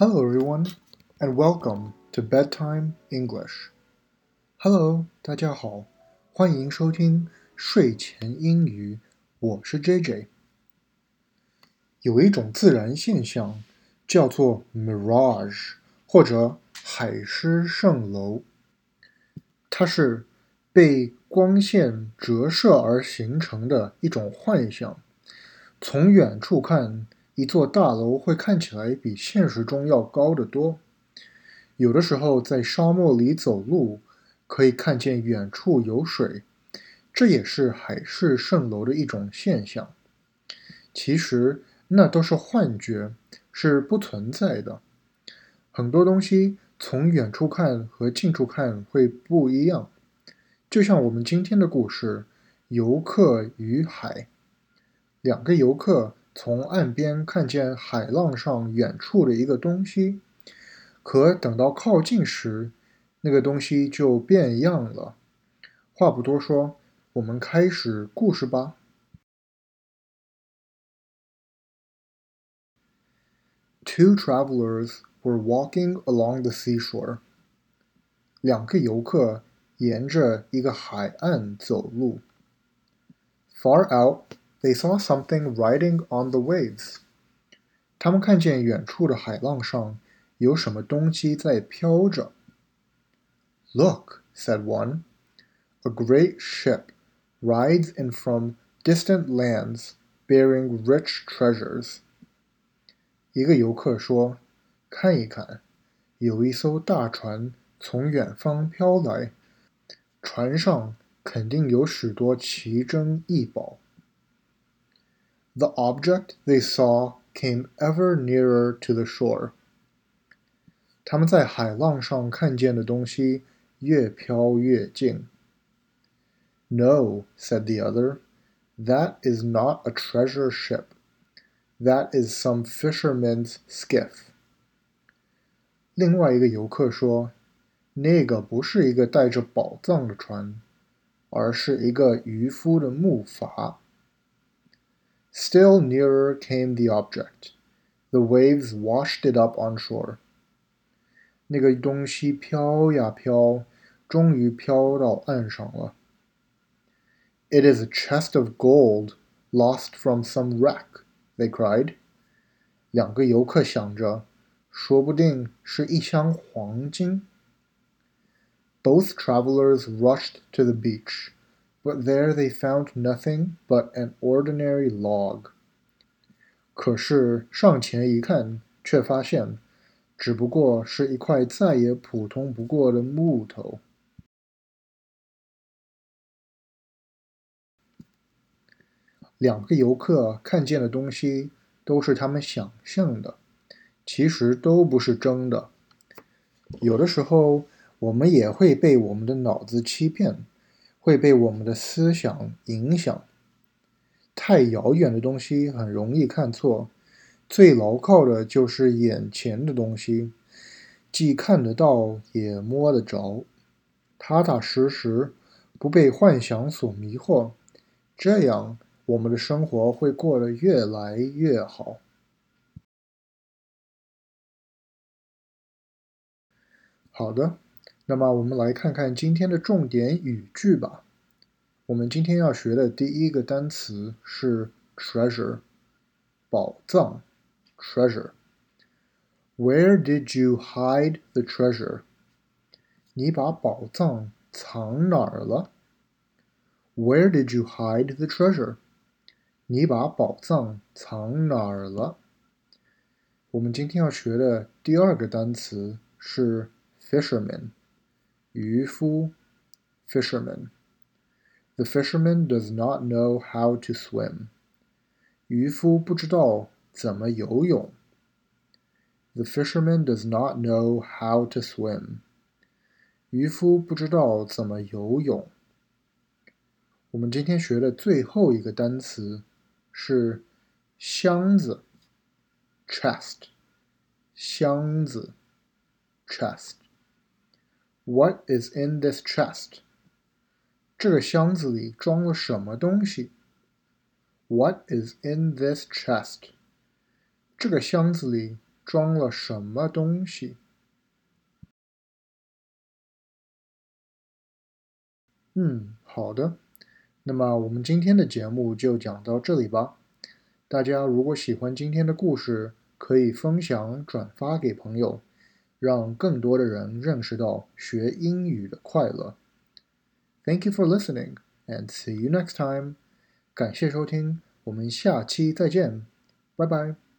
Hello, everyone, and welcome to Bedtime English. Hello，大家好，欢迎收听睡前英语。我是 JJ。有一种自然现象叫做 mirage，或者海市蜃楼，它是被光线折射而形成的一种幻象。从远处看。一座大楼会看起来比现实中要高得多。有的时候在沙漠里走路，可以看见远处有水，这也是海市蜃楼的一种现象。其实那都是幻觉，是不存在的。很多东西从远处看和近处看会不一样，就像我们今天的故事《游客与海》，两个游客。从岸边看见海浪上远处的一个东西，可等到靠近时，那个东西就变样了。话不多说，我们开始故事吧。Two travelers were walking along the seashore. 两个游客沿着一个海岸走路。Far out. They saw something riding on the waves. 他们看见远处的海浪上有什么东西在飘着。Look, said one. A great ship rides in from distant lands, bearing rich treasures. 一个游客说：“看一看，有一艘大船从远方飘来，船上肯定有许多奇珍异宝。” ” The object they saw came ever nearer to the shore. 他们在海浪上看见的东西越飘越近。No, said the other, that is not a treasure ship. That is some fisherman's skiff. 另外一个游客说：“那个不是一个带着宝藏的船，而是一个渔夫的木筏。” Still nearer came the object. The waves washed it up on shore. 那个东西飘呀飘，终于飘到岸上了。It is a chest of gold lost from some wreck, they cried. 两个游客想着，说不定是一箱黄金。Both travelers rushed to the beach But there they found nothing but an ordinary log. 可是上前一看，却发现，只不过是一块再也普通不过的木头。两个游客看见的东西都是他们想象的，其实都不是真的。有的时候，我们也会被我们的脑子欺骗。会被我们的思想影响。太遥远的东西很容易看错，最牢靠的就是眼前的东西，既看得到也摸得着，踏踏实实，不被幻想所迷惑，这样我们的生活会过得越来越好。好的。那么我们来看看今天的重点语句吧。我们今天要学的第一个单词是 treasure，宝藏，treasure。Where did you hide the treasure？你把宝藏藏哪儿了？Where did you hide the treasure？你把宝藏藏哪儿了？我们今天要学的第二个单词是 fisherman。渔夫，fisherman。The fisherman does not know how to swim. 渔夫不知道怎么游泳。The fisherman does not know how to swim. 渔夫不知道怎么游泳。我们今天学的最后一个单词是箱子，chest。箱子，chest。 What is in this chest? 这个箱子里装了什么东西？What is in this chest? 这个箱子里装了什么东西？嗯，好的。那么我们今天的节目就讲到这里吧。大家如果喜欢今天的故事，可以分享转发给朋友，让更多的人认识到学英语的快乐。Thank you for listening and see you next time。感谢收听，我们下期再见，拜拜。